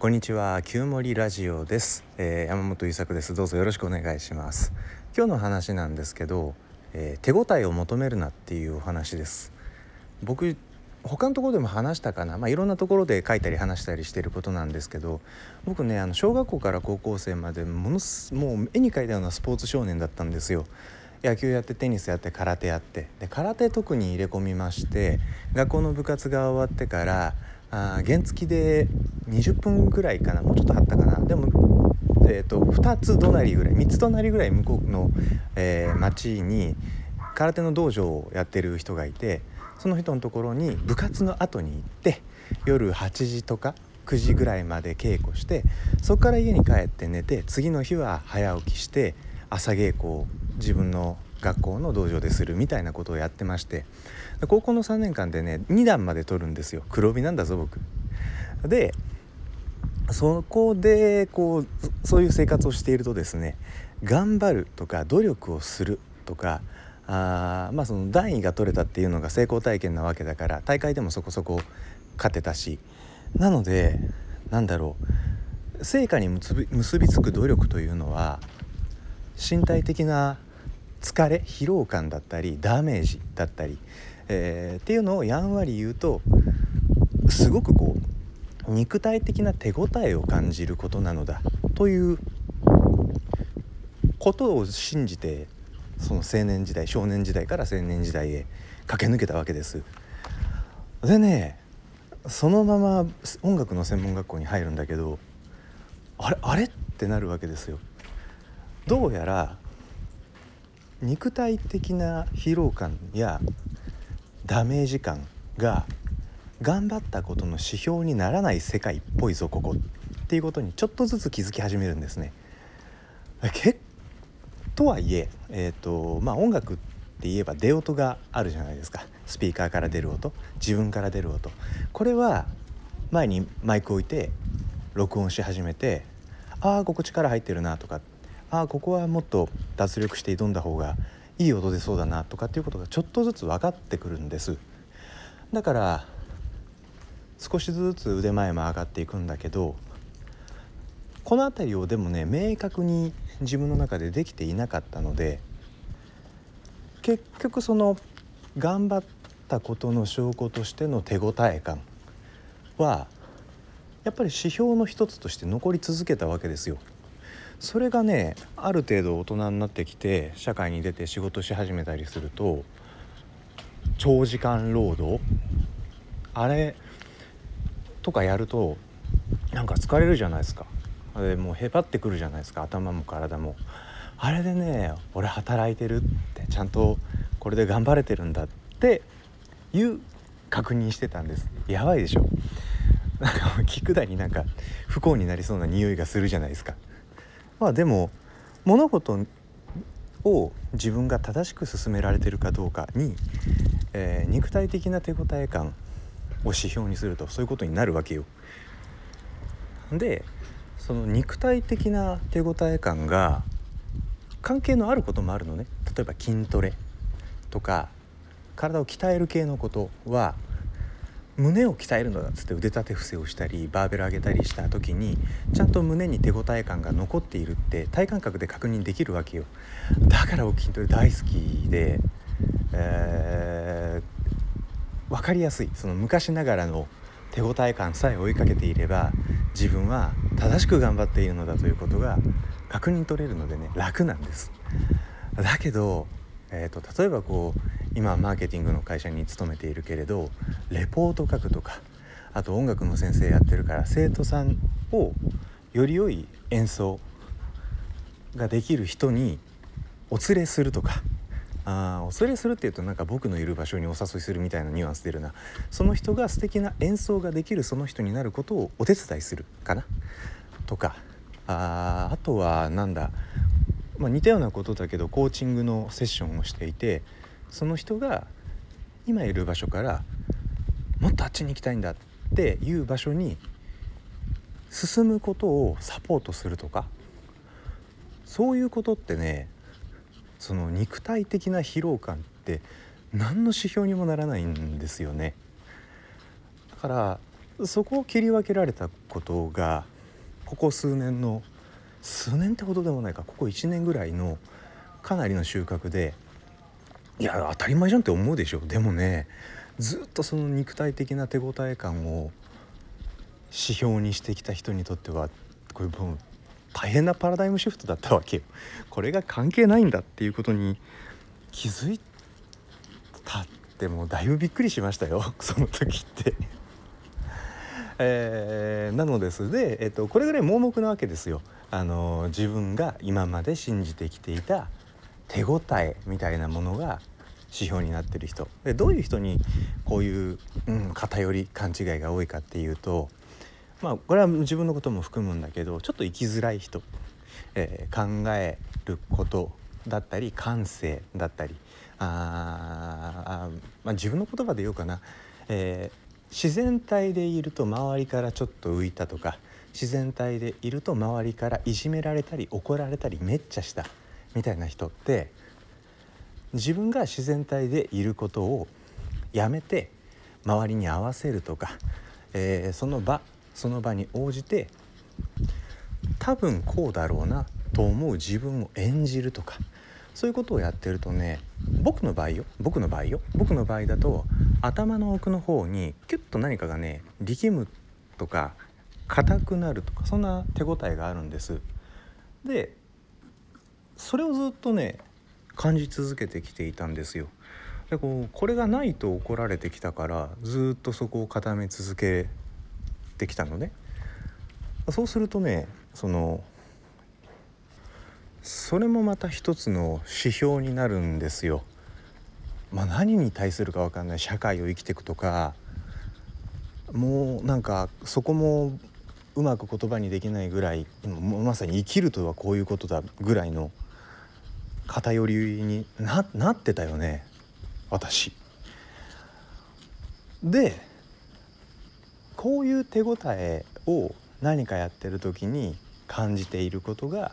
こんにちは、旧森ラジオです、えー、山本優作です。どうぞよろしくお願いします。今日の話なんですけど、えー、手応えを求めるなっていうお話です。僕他のところでも話したかな、まあ、いろんなところで書いたり話したりしてることなんですけど僕ねあの小学校から高校生までものすもう絵に描いたようなスポーツ少年だったんですよ。野球やってテニスやって空手やってで空手特に入れ込みまして学校の部活が終わってからあ原付で20分ぐらいかなもうちょっとあったかな。でも、えーと、2つ隣ぐらい3つ隣ぐらい向こうの、えー、町に空手の道場をやってる人がいてその人のところに部活の後に行って夜8時とか9時ぐらいまで稽古してそこから家に帰って寝て次の日は早起きして朝稽古を自分の学校の道場でするみたいなことをやってまして高校の3年間でね2段まで取るんですよ黒帯なんだぞ僕。でそこでこうそういう生活をしているとですね頑張るとか努力をするとかあまあその段位が取れたっていうのが成功体験なわけだから大会でもそこそこ勝てたしなのでなんだろう成果に結び結びつく努力というのは身体的な疲れ疲労感だったりダメージだったり、えー、っていうのをやんわり言うとすごくこう肉体的な手応えを感じることなのだということを信じてその青年時代少年時代から青年時代へ駆け抜けたわけです。でねそのまま音楽の専門学校に入るんだけどあれあれってなるわけですよ。どうやら肉体的な疲労感やダメージ感が頑張ったことの指標にならない世界っぽいぞここっていうことにちょっとずつ気づき始めるんですね。けとはいええーとまあ、音楽って言えば出音があるじゃないですかスピーカーから出る音自分から出る音これは前にマイク置いて録音し始めてああここ力入ってるなとかああここはもっと脱力して挑んだ方がいい音出そうだなとかっていうことがちょっとずつ分かってくるんですだから少しずつ腕前も上がっていくんだけどこの辺りをでもね明確に自分の中でできていなかったので結局その頑張ったことの証拠としての手応え感はやっぱり指標の一つとして残り続けたわけですよ。それがねある程度大人になってきて社会に出て仕事し始めたりすると長時間労働あれとかやるとなんか疲れるじゃないですか。あれもうへばってくるじゃないですか。頭も体も。あれでね俺働いてるってちゃんとこれで頑張れてるんだっていう確認してたんです。やばいでしょ。なんか聞くだになんか不幸になりそうな匂いがするじゃないですか。まあでも物事を自分が正しく進められてるかどうかに、えー、肉体的な手応え感を指標にするとそういうことになるわけよ。でその肉体的な手応え感が関係のあることもあるのね例えば筋トレとか体を鍛える系のことは胸を鍛えるのだっつって腕立て伏せをしたりバーベル上げたりした時にちゃんと胸に手応え感が残っているって体感覚で確認できるわけよ。だから僕筋トレ大好きで、えー、分かりやすい。その昔ながらの手応え感さえ追いかけていれば自分は正しく頑張っているのだということが確認取れるのでね楽なんです。だけど、えーと、と例えばこう今マーケティングの会社に勤めているけれどレポート書くとかあと音楽の先生やってるから生徒さんをより良い演奏ができる人にお連れするとか。あお連れするっていうとなんか僕のいる場所にお誘いするみたいなニュアンス出るな。その人が素敵な演奏ができるその人になることをお手伝いするかな。とか。ああとはなんだ、まあ、似たようなことだけどコーチングのセッションをしていてその人が今いる場所からもっとあっちに行きたいんだっていう場所に進むことをサポートするとかそういうことってねその肉体的な疲労感って何の指標にもならないんですよね。だからそこを切り分けられたことがここ数年の数年ってほどでもないかここ1年ぐらいのかなりの収穫でいや当たり前じゃんって思うでしょでもねずっとその肉体的な手応え感を指標にしてきた人にとってはこれもう大変なパラダイムシフトだったわけよ。これが関係ないんだっていうことに気づいたってもうだいぶびっくりしましたよ その時ってえー、なのですで、えっと、これぐらい盲目なわけですよ。あの自分が今まで信じてきていた手応えみたいなものが指標になってる人。でどういう人にこういう、うん、偏り勘違いが多いかっていうとまあこれは自分のことも含むんだけどちょっと生きづらい人、えー、考えることだったり感性だったり。ああ、まあ、自分の言葉で言おうかな、えー、自然体でいると周りからちょっと浮いたとか自然体でいると周りからいじめられたり怒られたりめっちゃしたみたいな人って自分が自然体でいることをやめて周りに合わせるとか、えー、その場その場に応じて多分こうだろうなと思う自分を演じるとかそういうことをやってるとね僕の場合よ僕の場合よ僕の場合だと頭の奥の方にキュッと何かがね力むとか硬くなるとかそんな手応えがあるんです。でそれをずっとね感じ続けてきていたんですよ。でこうこれがないと怒られてきたからずっとそこを固め続けてきたのね。そうするとねそのそれもまた一つの指標になるんですよ。まあ、何に対するか分かんない社会を生きていくとかもうなんかそこもうまく言葉にできないぐらいもうまさに生きるとはこういうことだぐらいの偏りになってたよね私。でこういう手応えを何かやってる時に感じていることが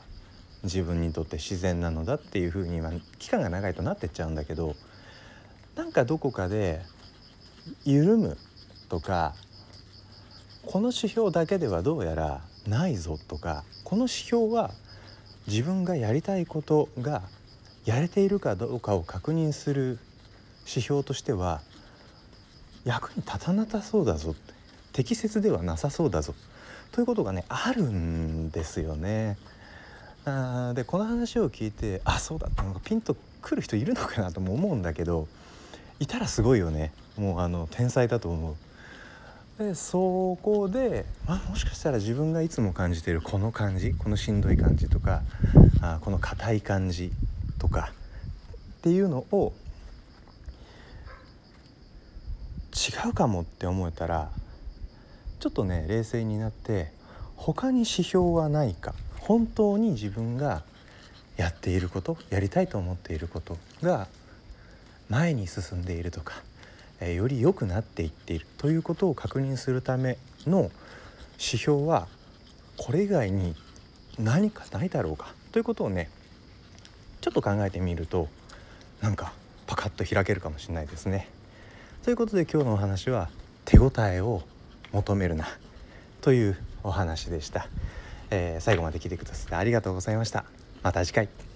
自分にとって自然なのだっていうふうに今期間が長いとなってっちゃうんだけどなんかどこかで緩むとかこの指標だけではどうやらないぞとかこの指標は自分がやりたいことがやれているかどうかを確認する指標としては役に立たなさそうだぞ適切ではなさそうだぞということがねあるんですよね。あでこの話を聞いてあそうだってなんかピンとくる人いるのかなとも思うんだけどいたらすごいよねもうあの天才だと思う。でそこで、まあ、もしかしたら自分がいつも感じているこの感じこのしんどい感じとかあこの硬い感じとかっていうのを違うかもって思えたらちょっとね冷静になって他に指標はないか本当に自分がやっていることやりたいと思っていることが前に進んでいるとか、え、より良くなっていっているということを確認するための指標はこれ以外に何かないだろうかということをねちょっと考えてみるとなんかパカッと開けるかもしれないですね。ということで今日のお話は手応えを求めるなというお話でした。えー、最後まで聞いてくださってありがとうございました。また次回。